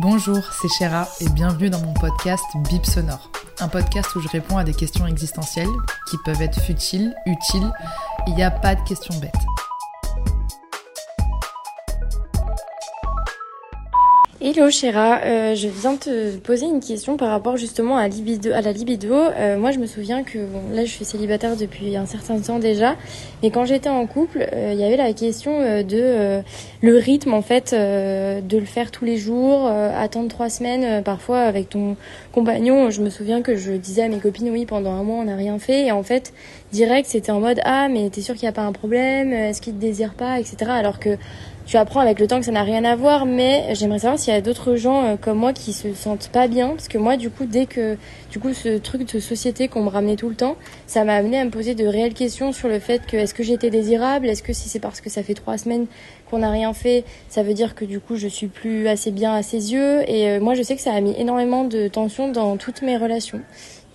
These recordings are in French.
Bonjour, c'est Chéra et bienvenue dans mon podcast Bip Sonore. Un podcast où je réponds à des questions existentielles qui peuvent être futiles, utiles. Il n'y a pas de questions bêtes. Hello Chéra, euh, je viens te poser une question par rapport justement à, la libido. Euh, moi je me souviens que bon, là je suis célibataire depuis un certain temps déjà, mais quand j'étais en couple, euh, il y avait la question de le rythme en fait, de le faire tous les jours, attendre trois semaines parfois avec ton compagnon. Je me souviens que je disais à mes copines oui pendant un mois on n'a rien fait et en fait direct c'était en mode ah mais t'es sûr qu'il n'y a pas un problème, est-ce qu'il te désire pas, etc. Alors que tu apprends avec le temps que ça n'a rien à voir, mais j'aimerais savoir s'il y a d'autres gens euh, comme moi qui se sentent pas bien, parce que moi, du coup, dès que, du coup, ce truc de société qu'on me ramenait tout le temps, ça m'a amené à me poser de réelles questions sur le fait que est-ce que j'étais désirable, est-ce que si c'est parce que ça fait trois semaines qu'on n'a rien fait, ça veut dire que du coup, je suis plus assez bien à ses yeux, et euh, moi, je sais que ça a mis énormément de tension dans toutes mes relations.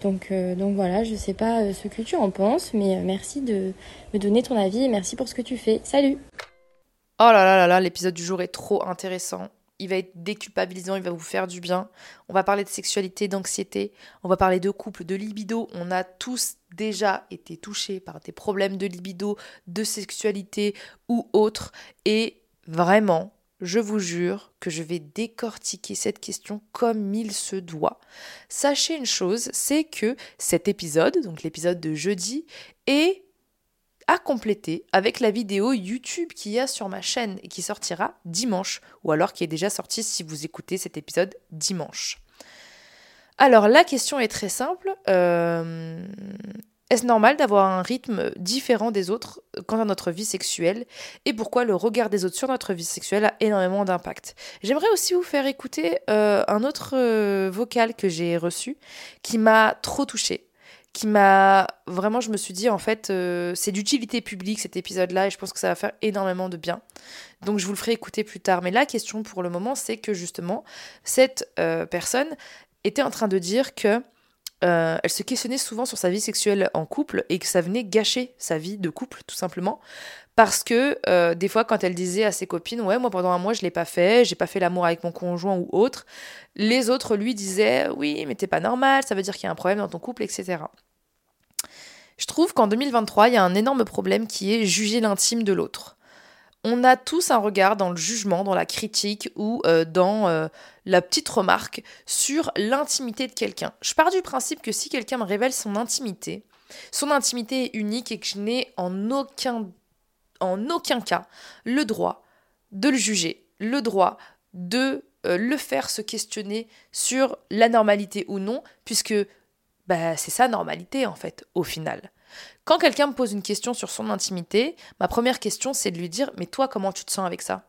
Donc, euh, donc voilà, je sais pas ce que tu en penses, mais merci de me donner ton avis et merci pour ce que tu fais. Salut Oh là là là là, l'épisode du jour est trop intéressant. Il va être déculpabilisant, il va vous faire du bien. On va parler de sexualité, d'anxiété, on va parler de couple, de libido. On a tous déjà été touchés par des problèmes de libido, de sexualité ou autres. Et vraiment, je vous jure que je vais décortiquer cette question comme il se doit. Sachez une chose, c'est que cet épisode, donc l'épisode de jeudi, est à compléter avec la vidéo YouTube qui y a sur ma chaîne et qui sortira dimanche, ou alors qui est déjà sortie si vous écoutez cet épisode dimanche. Alors la question est très simple. Euh, est-ce normal d'avoir un rythme différent des autres quant à notre vie sexuelle Et pourquoi le regard des autres sur notre vie sexuelle a énormément d'impact? J'aimerais aussi vous faire écouter euh, un autre euh, vocal que j'ai reçu qui m'a trop touchée qui m'a vraiment, je me suis dit en fait, euh, c'est d'utilité publique cet épisode-là et je pense que ça va faire énormément de bien. Donc je vous le ferai écouter plus tard. Mais la question pour le moment, c'est que justement, cette euh, personne était en train de dire que euh, elle se questionnait souvent sur sa vie sexuelle en couple et que ça venait gâcher sa vie de couple, tout simplement. Parce que des fois, quand elle disait à ses copines, ouais, moi pendant un mois je l'ai pas fait, j'ai pas fait l'amour avec mon conjoint ou autre, les autres lui disaient, oui, mais t'es pas normal, ça veut dire qu'il y a un problème dans ton couple, etc. Je trouve qu'en 2023, il y a un énorme problème qui est juger l'intime de l'autre. On a tous un regard dans le jugement, dans la critique ou euh, dans euh, la petite remarque sur l'intimité de quelqu'un. Je pars du principe que si quelqu'un me révèle son intimité, son intimité est unique et que je n'ai en aucun, aucun cas le droit de le juger, le droit de euh, le faire se questionner sur la normalité ou non, puisque bah, c'est sa normalité en fait, au final. Quand quelqu'un me pose une question sur son intimité, ma première question c'est de lui dire Mais toi, comment tu te sens avec ça?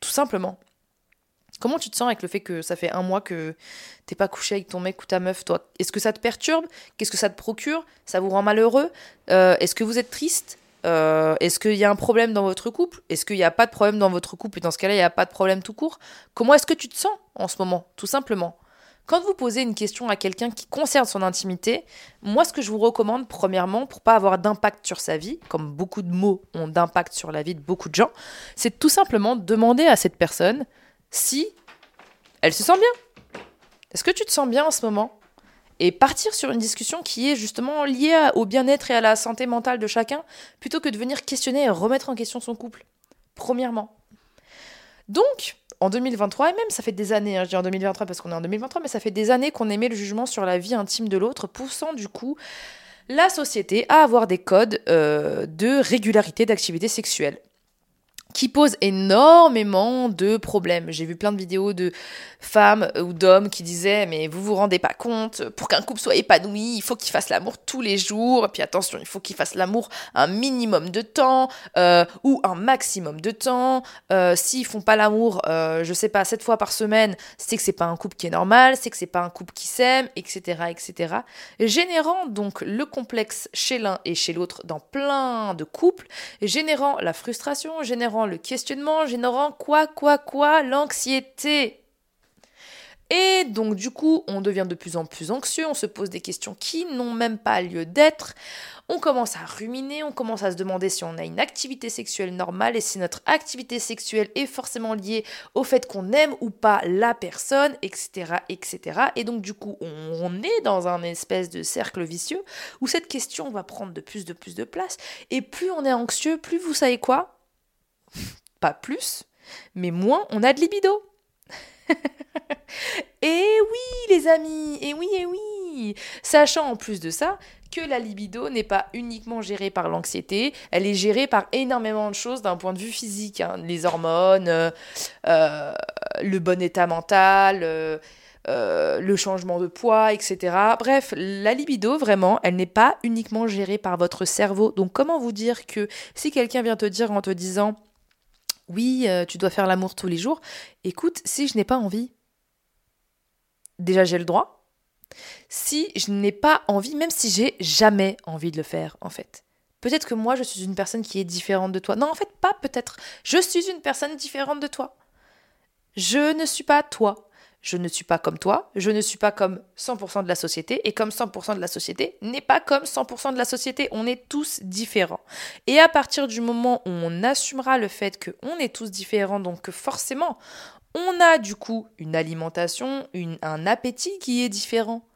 Tout simplement. Comment tu te sens avec le fait que ça fait un mois que t'es pas couché avec ton mec ou ta meuf, toi? Est-ce que ça te perturbe? Qu'est-ce que ça te procure? Ça vous rend malheureux? Euh, Est-ce que vous êtes triste? Euh, Est-ce qu'il y a un problème dans votre couple? Est-ce qu'il n'y a pas de problème dans votre couple? Et dans ce cas-là, il n'y a pas de problème tout court? Comment est-ce que tu te sens en ce moment? Tout simplement. Quand vous posez une question à quelqu'un qui concerne son intimité, moi ce que je vous recommande premièrement pour pas avoir d'impact sur sa vie, comme beaucoup de mots ont d'impact sur la vie de beaucoup de gens, c'est tout simplement demander à cette personne si elle se sent bien. Est-ce que tu te sens bien en ce moment? Et partir sur une discussion qui est justement liée au bien-être et à la santé mentale de chacun, plutôt que de venir questionner et remettre en question son couple. Premièrement. Donc, en 2023, et même ça fait des années, hein, je dis en 2023 parce qu'on est en 2023, mais ça fait des années qu'on émet le jugement sur la vie intime de l'autre, poussant du coup la société à avoir des codes euh, de régularité d'activité sexuelle qui pose énormément de problèmes. J'ai vu plein de vidéos de femmes ou d'hommes qui disaient mais vous vous rendez pas compte, pour qu'un couple soit épanoui, il faut qu'il fasse l'amour tous les jours, et puis attention, il faut qu'il fasse l'amour un minimum de temps euh, ou un maximum de temps. Euh, S'ils font pas l'amour, euh, je sais pas, sept fois par semaine, c'est que c'est pas un couple qui est normal, c'est que c'est pas un couple qui s'aime, etc., etc. Générant donc le complexe chez l'un et chez l'autre dans plein de couples, générant la frustration, générant le questionnement, générant quoi, quoi, quoi, l'anxiété. Et donc du coup, on devient de plus en plus anxieux, on se pose des questions qui n'ont même pas lieu d'être, on commence à ruminer, on commence à se demander si on a une activité sexuelle normale et si notre activité sexuelle est forcément liée au fait qu'on aime ou pas la personne, etc. etc. Et donc du coup, on, est dans un espèce de cercle vicieux où cette question va prendre de plus de plus de place. Et plus on est anxieux, plus vous savez quoi? Pas plus, mais moins on a de libido. et oui, les amis, et oui, et oui, sachant en plus de ça que la libido n'est pas uniquement gérée par l'anxiété, elle est gérée par énormément de choses d'un point de vue physique, hein. les hormones, euh, euh, le bon état mental. Euh, le changement de poids, etc. Bref, la libido, vraiment, elle n'est pas uniquement gérée par votre cerveau. Donc comment vous dire que si quelqu'un vient te dire en te disant oui, euh, tu dois faire l'amour tous les jours. Écoute, si je n'ai pas envie, déjà j'ai le droit. Si je n'ai pas envie, même si j'ai jamais envie de le faire, en fait. Peut-être que moi, je suis une personne qui est différente de toi. Non, en fait, pas peut-être. Je suis une personne différente de toi. Je ne suis pas toi je ne suis pas comme toi, je ne suis pas comme 100% de la société, et comme 100% de la société n'est pas comme 100% de la société, on est tous différents. Et à partir du moment où on assumera le fait qu'on est tous différents, donc forcément, on a du coup une alimentation, un appétit qui est différent.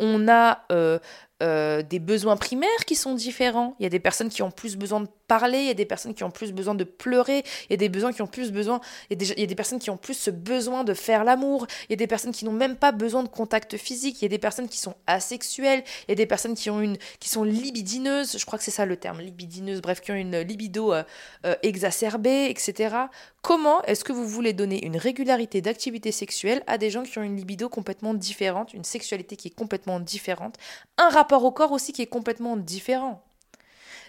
On a euh, euh, des besoins primaires qui sont différents. Il y a des personnes qui ont plus besoin de parler, il y a des personnes qui ont plus besoin de pleurer, il y a des besoins qui ont plus besoin, il y a des, personnes qui ont plus ce besoin de faire l'amour, il y a des personnes qui n'ont même pas besoin de contact physique, il y a des personnes qui sont asexuelles, il y a des personnes qui ont une, qui sont libidineuses, je crois que c'est ça le terme, libidineuse, bref, qui ont une libido euh, euh, exacerbée, etc. Comment est-ce que vous voulez donner une régularité d'activité sexuelle à des gens qui ont une libido complètement différente, une sexualité qui est complètement différente, un rapport au corps aussi qui est complètement différent?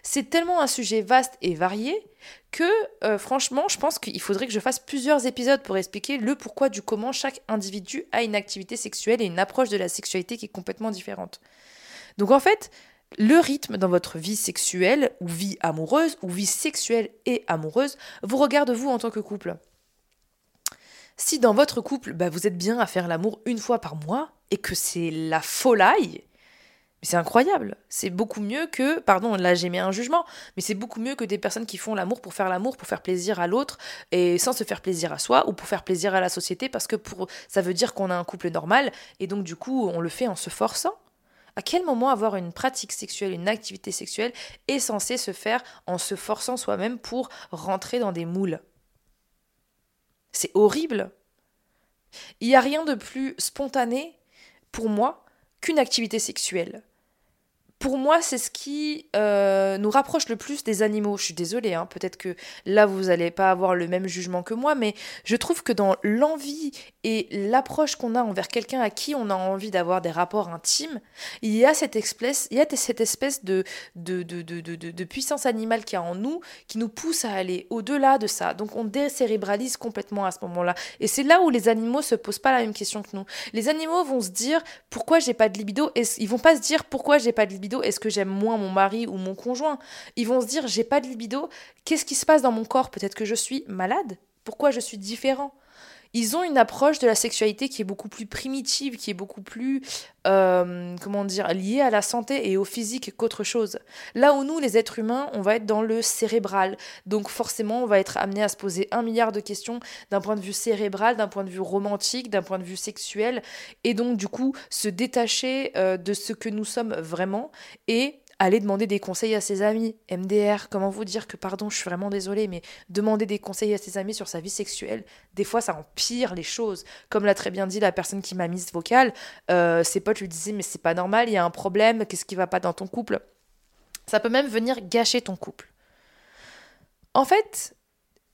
C'est tellement un sujet vaste et varié que euh, franchement, je pense qu'il faudrait que je fasse plusieurs épisodes pour expliquer le pourquoi du comment chaque individu a une activité sexuelle et une approche de la sexualité qui est complètement différente. Donc en fait, le rythme dans votre vie sexuelle ou vie amoureuse ou vie sexuelle et amoureuse vous regarde vous en tant que couple. Si dans votre couple, bah, vous êtes bien à faire l'amour une fois par mois et que c'est la folie, c'est incroyable. C'est beaucoup mieux que, pardon, là j'ai mis un jugement, mais c'est beaucoup mieux que des personnes qui font l'amour pour faire l'amour, pour faire plaisir à l'autre et sans se faire plaisir à soi ou pour faire plaisir à la société parce que pour ça veut dire qu'on a un couple normal et donc du coup on le fait en se forçant. À quel moment avoir une pratique sexuelle, une activité sexuelle est censée se faire en se forçant soi-même pour rentrer dans des moules? C'est horrible. Il n'y a rien de plus spontané pour moi qu'une activité sexuelle pour moi, c'est ce qui euh, nous rapproche le plus des animaux. Je suis désolée, hein, peut-être que là, vous n'allez pas avoir le même jugement que moi, mais je trouve que dans l'envie et l'approche qu'on a envers quelqu'un à qui on a envie d'avoir des rapports intimes, il y a cette espèce, il y a cette espèce de, de, de, de, puissance animale qui a en nous, qui nous pousse à aller au-delà de ça. Donc on décérébralise complètement à ce moment-là. Et c'est là où les animaux se posent pas la même question que nous. Les animaux vont se dire, pourquoi j'ai pas de libido? Et Ils vont pas se dire, pourquoi j'ai pas de libido? Est-ce que j'aime moins mon mari ou mon conjoint? Ils vont se dire j'ai pas de libido, qu'est-ce qui se passe dans mon corps? Peut-être que je suis malade? Pourquoi je suis différent? Ils ont une approche de la sexualité qui est beaucoup plus primitive, qui est beaucoup plus, euh, comment dire, liée à la santé et au physique qu'autre chose. Là où nous, les êtres humains, on va être dans le cérébral. Donc forcément, on va être amené à se poser un milliard de questions d'un point de vue cérébral, d'un point de vue romantique, d'un point de vue sexuel, et donc du coup se détacher euh, de ce que nous sommes vraiment et aller demander des conseils à ses amis. MDR, comment vous dire que, pardon, je suis vraiment désolée, mais demander des conseils à ses amis sur sa vie sexuelle, des fois, ça empire les choses. Comme l'a très bien dit la personne qui m'a mise vocale, euh, ses potes lui disaient, mais c'est pas normal, il y a un problème, qu'est-ce qui va pas dans ton couple? Ça peut même venir gâcher ton couple. En fait,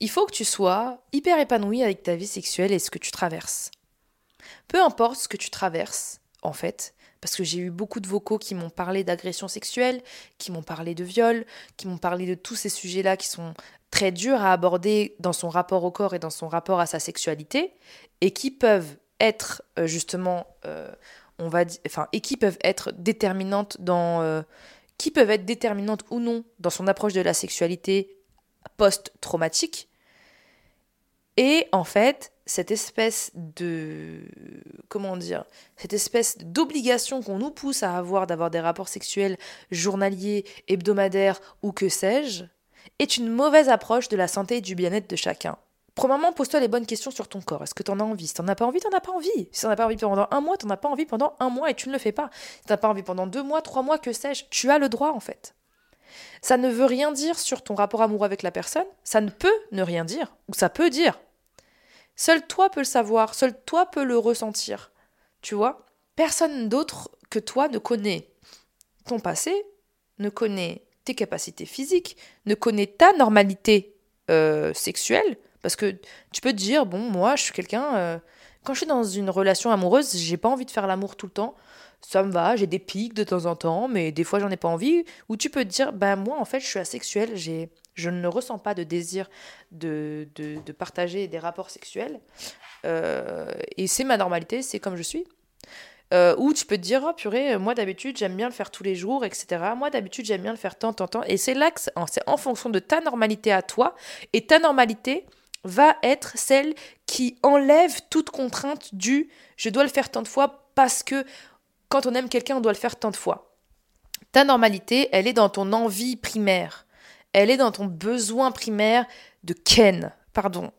il faut que tu sois hyper épanoui avec ta vie sexuelle et ce que tu traverses. Peu importe ce que tu traverses, en fait, parce que j'ai eu beaucoup de vocaux qui m'ont parlé d'agression sexuelle, qui m'ont parlé de viol, qui m'ont parlé de tous ces sujets-là qui sont très durs à aborder dans son rapport au corps et dans son rapport à sa sexualité, et qui peuvent être euh, justement, euh, on va dire, enfin, et qui peuvent être déterminantes dans, euh, qui peuvent être déterminantes ou non dans son approche de la sexualité post-traumatique. Et en fait, cette espèce de comment dire cette espèce d'obligation qu'on nous pousse à avoir d'avoir des rapports sexuels journaliers, hebdomadaires ou que sais-je est une mauvaise approche de la santé et du bien-être de chacun. Premièrement, pose-toi les bonnes questions sur ton corps. Est-ce que tu en as envie? Si t'en as pas envie, t'en as pas envie. Si t'en as pas envie pendant un mois, t'en as pas envie pendant un mois et tu ne le fais pas. Si t'as pas envie pendant deux mois, trois mois, que sais-je, tu as le droit en fait. Ça ne veut rien dire sur ton rapport amoureux avec la personne, ça ne peut ne rien dire, ou ça peut dire. Seul toi peux le savoir, seul toi peux le ressentir. Tu vois Personne d'autre que toi ne connaît ton passé, ne connaît tes capacités physiques, ne connaît ta normalité euh, sexuelle. Parce que tu peux te dire, bon, moi, je suis quelqu'un. Euh, quand je suis dans une relation amoureuse, j'ai pas envie de faire l'amour tout le temps. Ça me va, j'ai des pics de temps en temps, mais des fois, j'en ai pas envie. Ou tu peux te dire, ben moi, en fait, je suis asexuelle, j'ai je ne ressens pas de désir de, de, partager des rapports sexuels. Euh, et c'est ma normalité, c'est comme je suis. Euh, ou tu peux te dire, oh purée, moi d'habitude j'aime bien le faire tous les jours, etc. Moi d'habitude j'aime bien le faire tant, tant, tant. Et c'est là que c'est en fonction de ta normalité à toi. Et ta normalité va être celle qui enlève toute contrainte du je dois le faire tant de fois parce que quand on aime quelqu'un, on doit le faire tant de fois. Ta normalité, elle est dans ton envie primaire elle est dans ton besoin primaire de ken, pardon.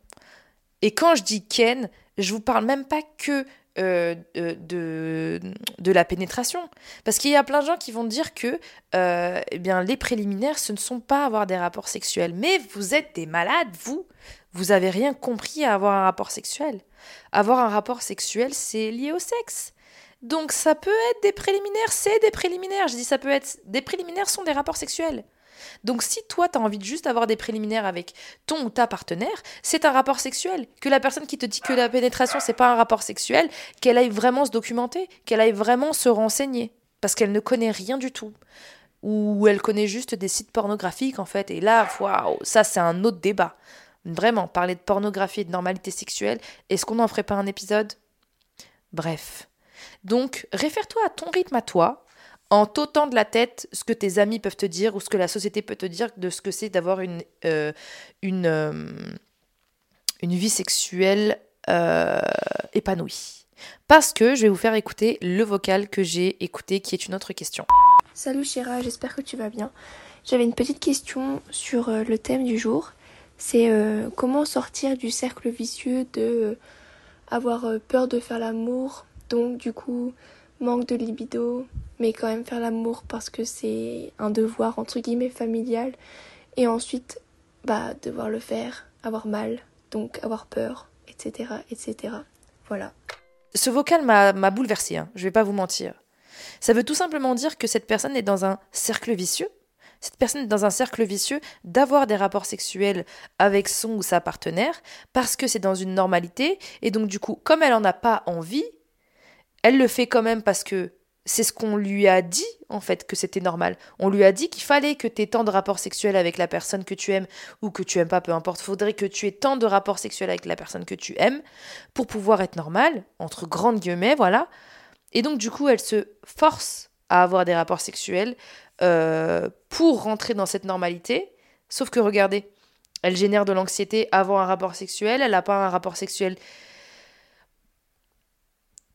Et quand je dis ken, je vous parle même pas que euh, de, de, la pénétration. Parce qu'il y a plein de gens qui vont dire que euh, eh bien, les préliminaires, ce ne sont pas avoir des rapports sexuels. Mais vous êtes des malades, vous. Vous avez rien compris à avoir un rapport sexuel. Avoir un rapport sexuel, c'est lié au sexe. Donc ça peut être des préliminaires, c'est des préliminaires. Je dis ça peut être des préliminaires sont des rapports sexuels. Donc si toi, tu as envie de juste avoir des préliminaires avec ton ou ta partenaire, c'est un rapport sexuel. Que la personne qui te dit que la pénétration, c'est pas un rapport sexuel, qu'elle aille vraiment se documenter, qu'elle aille vraiment se renseigner. Parce qu'elle ne connaît rien du tout. Ou elle connaît juste des sites pornographiques, en fait. Et là, waouh, ça, c'est un autre débat. Vraiment, parler de pornographie et de normalité sexuelle, est-ce qu'on n'en ferait pas un épisode? Bref. Donc, réfère-toi à ton rythme à toi, en t'ôtant de la tête ce que tes amis peuvent te dire ou ce que la société peut te dire de ce que c'est d'avoir une, euh, euh, vie sexuelle euh, épanouie. Parce que je vais vous faire écouter le vocal que j'ai écouté qui est une autre question. Salut Chéra, j'espère que tu vas bien. J'avais une petite question sur le thème du jour. C'est comment sortir du cercle vicieux de avoir peur de faire l'amour, donc du coup manque de libido, mais quand même faire l'amour parce que c'est un devoir entre guillemets familial et ensuite bah devoir le faire, avoir mal, donc avoir peur, etc. etc. Voilà. Ce vocal m'a bouleversé, hein, je vais pas vous mentir. Ça veut tout simplement dire que cette personne est dans un cercle vicieux. Cette personne est dans un cercle vicieux d'avoir des rapports sexuels avec son ou sa partenaire parce que c'est dans une normalité et donc du coup, comme elle en a pas envie, elle le fait quand même parce que c'est ce qu'on lui a dit, en fait, que c'était normal. On lui a dit qu'il fallait que tu aies tant de rapports sexuels avec la personne que tu aimes ou que tu aimes pas, peu importe. Faudrait que tu aies tant de rapports sexuels avec la personne que tu aimes pour pouvoir être normal, entre grandes guillemets, voilà. Et donc, du coup, elle se force à avoir des rapports sexuels euh, pour rentrer dans cette normalité. Sauf que, regardez, elle génère de l'anxiété avant un rapport sexuel, elle n'a pas un rapport sexuel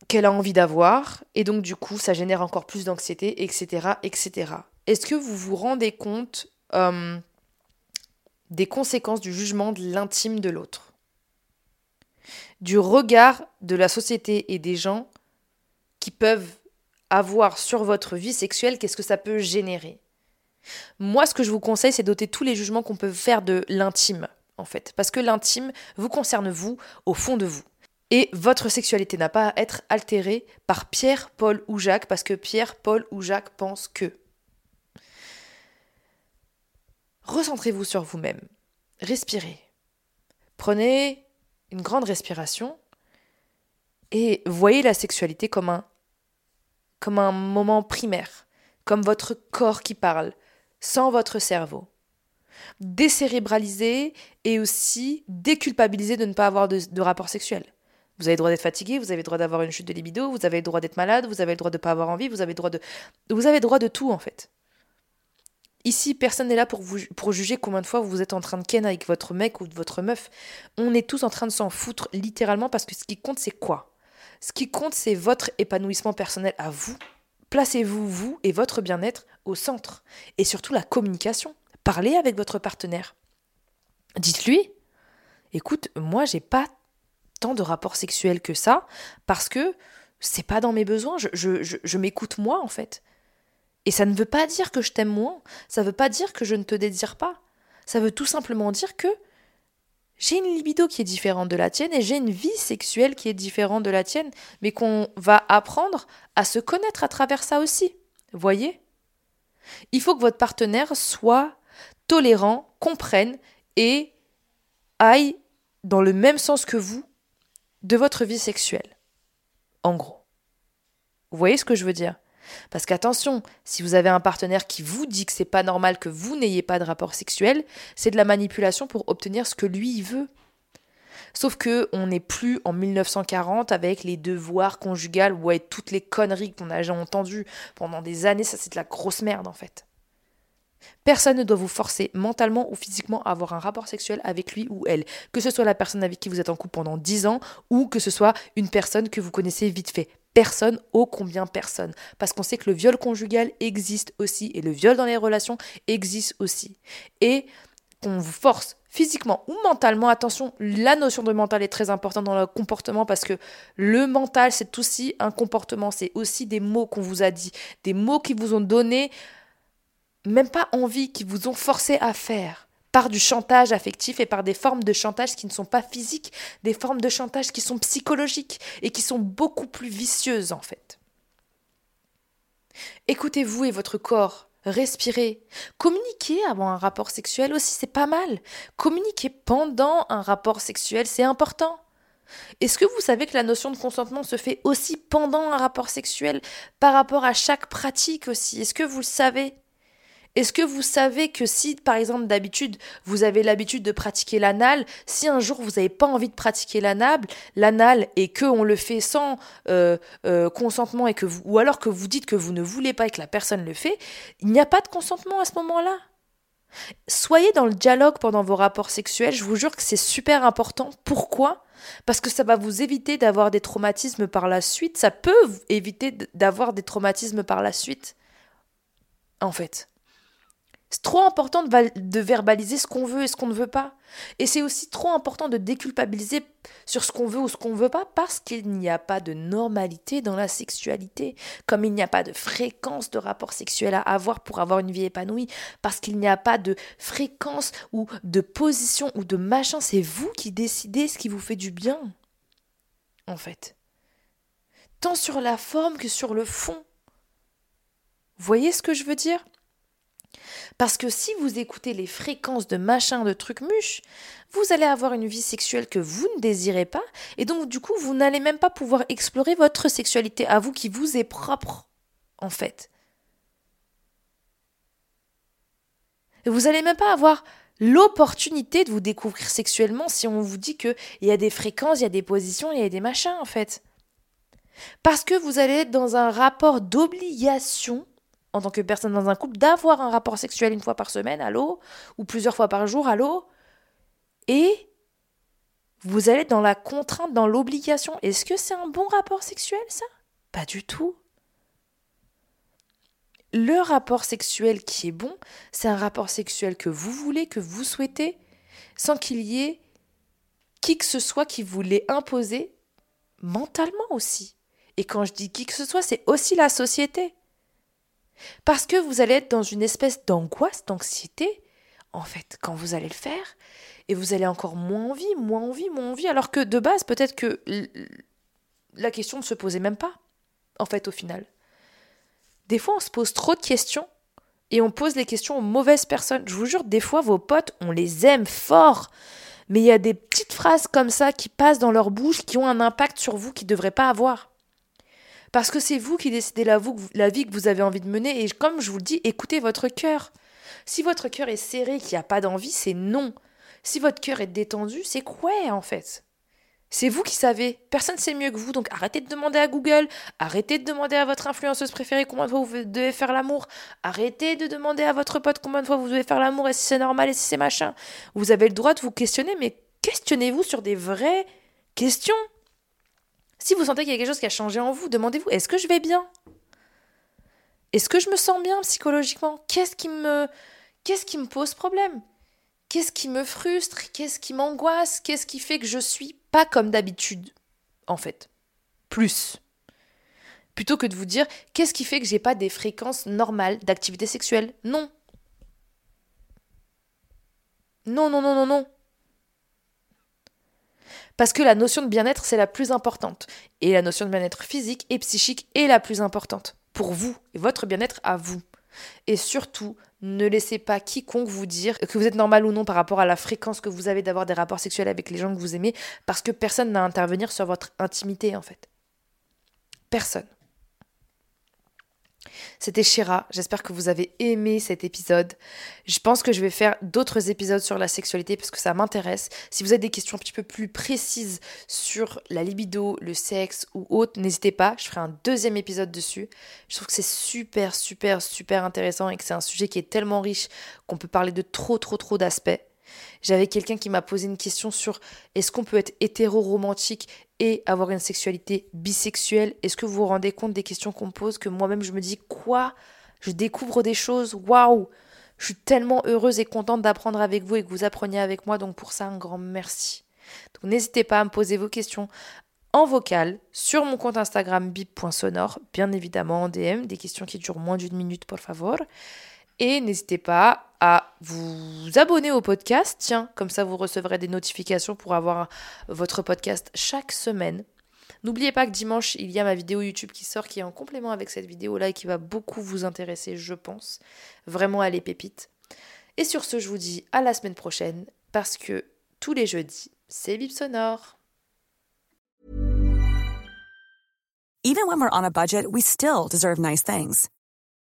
qu'elle a envie d'avoir, et donc du coup ça génère encore plus d'anxiété, etc. etc. Est-ce que vous vous rendez compte euh, des conséquences du jugement de l'intime de l'autre? Du regard de la société et des gens qui peuvent avoir sur votre vie sexuelle, qu'est-ce que ça peut générer? Moi, ce que je vous conseille, c'est d'ôter tous les jugements qu'on peut faire de l'intime, en fait. Parce que l'intime vous concerne vous, au fond de vous. Et votre sexualité n'a pas à être altérée par Pierre, Paul ou Jacques, parce que Pierre, Paul ou Jacques pensent que. Recentrez-vous sur vous-même. Respirez. Prenez une grande respiration et voyez la sexualité comme un, moment primaire, comme votre corps qui parle, sans votre cerveau. Décérébraliser et aussi déculpabiliser de ne pas avoir de rapport sexuel. Vous avez le droit d'être fatigué, vous avez le droit d'avoir une chute de libido, vous avez le droit d'être malade, vous avez le droit de ne pas avoir envie, vous avez le droit de. Vous avez le droit de tout en fait. Ici, personne n'est là pour, vous, pour juger combien de fois vous êtes en train de ken avec votre mec ou votre meuf. On est tous en train de s'en foutre littéralement parce que ce qui compte, c'est quoi? Ce qui compte, c'est votre épanouissement personnel à vous. Placez-vous, vous et votre bien-être au centre. Et surtout la communication. Parlez avec votre partenaire. Dites-lui, écoute, moi, j'ai pas tant de rapports sexuels que ça parce que c'est pas dans mes besoins. Je, je, m'écoute moi, en fait. Et ça ne veut pas dire que je t'aime moins, ça veut pas dire que je ne te désire pas. Ça veut tout simplement dire que j'ai une libido qui est différente de la tienne et j'ai une vie sexuelle qui est différente de la tienne, mais qu'on va apprendre à se connaître à travers ça aussi. Voyez? Il faut que votre partenaire soit tolérant, comprenne et aille dans le même sens que vous de votre vie sexuelle. En gros. Vous voyez ce que je veux dire? Parce qu'attention, si vous avez un partenaire qui vous dit que c'est pas normal que vous n'ayez pas de rapport sexuel, c'est de la manipulation pour obtenir ce que lui il veut. Sauf que on n'est plus en 1940 avec les devoirs conjugales ou avec toutes les conneries qu'on a déjà entendues pendant des années, ça c'est de la grosse merde en fait. Personne ne doit vous forcer mentalement ou physiquement à avoir un rapport sexuel avec lui ou elle, que ce soit la personne avec qui vous êtes en couple pendant 10 ans ou que ce soit une personne que vous connaissez vite fait personne, ô combien personne. Parce qu'on sait que le viol conjugal existe aussi et le viol dans les relations existe aussi. Et qu'on vous force physiquement ou mentalement, attention, la notion de mental est très importante dans le comportement parce que le mental, c'est aussi un comportement, c'est aussi des mots qu'on vous a dit, des mots qui vous ont donné, même pas envie, qui vous ont forcé à faire par du chantage affectif et par des formes de chantage qui ne sont pas physiques, des formes de chantage qui sont psychologiques et qui sont beaucoup plus vicieuses en fait. Écoutez-vous et votre corps, respirez, communiquez avant un rapport sexuel aussi, c'est pas mal. Communiquer pendant un rapport sexuel, c'est important. Est-ce que vous savez que la notion de consentement se fait aussi pendant un rapport sexuel par rapport à chaque pratique aussi? Est-ce que vous le savez? Est-ce que vous savez que si, par exemple, d'habitude, vous avez l'habitude de pratiquer l'anal, si un jour vous n'avez pas envie de pratiquer l'anal, l'anal et que on le fait sans euh, euh, consentement et ou alors que vous dites que vous ne voulez pas et que la personne le fait, il n'y a pas de consentement à ce moment-là? Soyez dans le dialogue pendant vos rapports sexuels, je vous jure que c'est super important. Pourquoi? Parce que ça va vous éviter d'avoir des traumatismes par la suite, ça peut éviter d'avoir des traumatismes par la suite. En fait. C'est trop important de, verbaliser ce qu'on veut et ce qu'on ne veut pas. Et c'est aussi trop important de déculpabiliser sur ce qu'on veut ou ce qu'on ne veut pas parce qu'il n'y a pas de normalité dans la sexualité, comme il n'y a pas de fréquence de rapport sexuel à avoir pour avoir une vie épanouie, parce qu'il n'y a pas de fréquence ou de position ou de machin, c'est vous qui décidez ce qui vous fait du bien. En fait. Tant sur la forme que sur le fond. Voyez ce que je veux dire? Parce que si vous écoutez les fréquences de machin, de trucs muches, vous allez avoir une vie sexuelle que vous ne désirez pas, et donc du coup, vous n'allez même pas pouvoir explorer votre sexualité à vous qui vous est propre, en fait. Vous n'allez même pas avoir l'opportunité de vous découvrir sexuellement si on vous dit qu'il y a des fréquences, il y a des positions, il y a des machins, en fait. Parce que vous allez être dans un rapport d'obligation en tant que personne dans un couple, d'avoir un rapport sexuel une fois par semaine, allô, ou plusieurs fois par jour, allô, et vous allez dans la contrainte, dans l'obligation. Est-ce que c'est un bon rapport sexuel, ça? Pas du tout. Le rapport sexuel qui est bon, c'est un rapport sexuel que vous voulez, que vous souhaitez, sans qu'il y ait qui que ce soit qui vous l'ait imposé mentalement aussi. Et quand je dis qui que ce soit, c'est aussi la société. Parce que vous allez être dans une espèce d'angoisse, d'anxiété, en fait, quand vous allez le faire, et vous allez encore moins envie, moins envie, moins envie, alors que de base, peut-être que la question ne se posait même pas, en fait, au final. Des fois, on se pose trop de questions et on pose les questions aux mauvaises personnes. Je vous jure, des fois, vos potes, on les aime fort, Mais il y a des petites phrases comme ça qui passent dans leur bouche qui ont un impact sur vous qui ne devraient pas avoir. Parce que c'est vous qui décidez la, vie que vous avez envie de mener. Et comme je vous le dis, écoutez votre cœur. Si votre cœur est serré, qu'il n'y a pas d'envie, c'est non. Si votre cœur est détendu, c'est quoi en fait c'est vous qui savez. Personne ne sait mieux que vous. Donc arrêtez de demander à Google. Arrêtez de demander à votre influenceuse préférée combien de fois vous devez faire l'amour. Arrêtez de demander à votre pote combien de fois vous devez faire l'amour et si c'est normal et si c'est machin. Vous avez le droit de vous questionner, mais questionnez-vous sur des vraies questions. Si vous sentez qu'il y a quelque chose qui a changé en vous, demandez-vous est-ce que je vais bien? Est-ce que je me sens bien psychologiquement? Qu'est-ce qui me qu'est-ce qui me pose problème? Qu'est-ce qui me frustre? Qu'est-ce qui m'angoisse? Qu'est-ce qui fait que je suis pas comme d'habitude En fait, plus. Plutôt que de vous dire qu'est-ce qui fait que j'ai pas des fréquences normales d'activité sexuelle? Non. Non, non, non, non, non. Parce que la notion de bien-être, c'est la plus importante. Et la notion de bien-être physique et psychique est la plus importante. Pour vous et votre bien-être à vous. Et surtout, ne laissez pas quiconque vous dire que vous êtes normal ou non par rapport à la fréquence que vous avez d'avoir des rapports sexuels avec les gens que vous aimez, parce que personne n'a à intervenir sur votre intimité en fait. Personne. C'était Shira, j'espère que vous avez aimé cet épisode. Je pense que je vais faire d'autres épisodes sur la sexualité parce que ça m'intéresse. Si vous avez des questions un petit peu plus précises sur la libido, le sexe ou autre, n'hésitez pas, je ferai un deuxième épisode dessus. Je trouve que c'est super, super, super intéressant et que c'est un sujet qui est tellement riche qu'on peut parler de trop, trop, trop d'aspects. J'avais quelqu'un qui m'a posé une question sur est-ce qu'on peut être hétéro-romantique et avoir une sexualité bisexuelle? Est-ce que vous vous rendez compte des questions qu'on pose que moi-même je me dis quoi? Je découvre des choses, waouh Je suis tellement heureuse et contente d'apprendre avec vous et que vous appreniez avec moi, donc pour ça un grand merci. Donc n'hésitez pas à me poser vos questions en vocal sur mon compte Instagram bip.sonore, bien évidemment en DM, des questions qui durent moins d'une minute, por favor. Et n'hésitez pas à vous abonner au podcast. Tiens, comme ça vous recevrez des notifications pour avoir votre podcast chaque semaine. N'oubliez pas que dimanche, il y a ma vidéo YouTube qui sort, qui est en complément avec cette vidéo-là et qui va beaucoup vous intéresser, je pense. Vraiment, est pépite. Et sur ce, je vous dis à la semaine prochaine, parce que tous les jeudis, c'est Bip Sonore. Budget.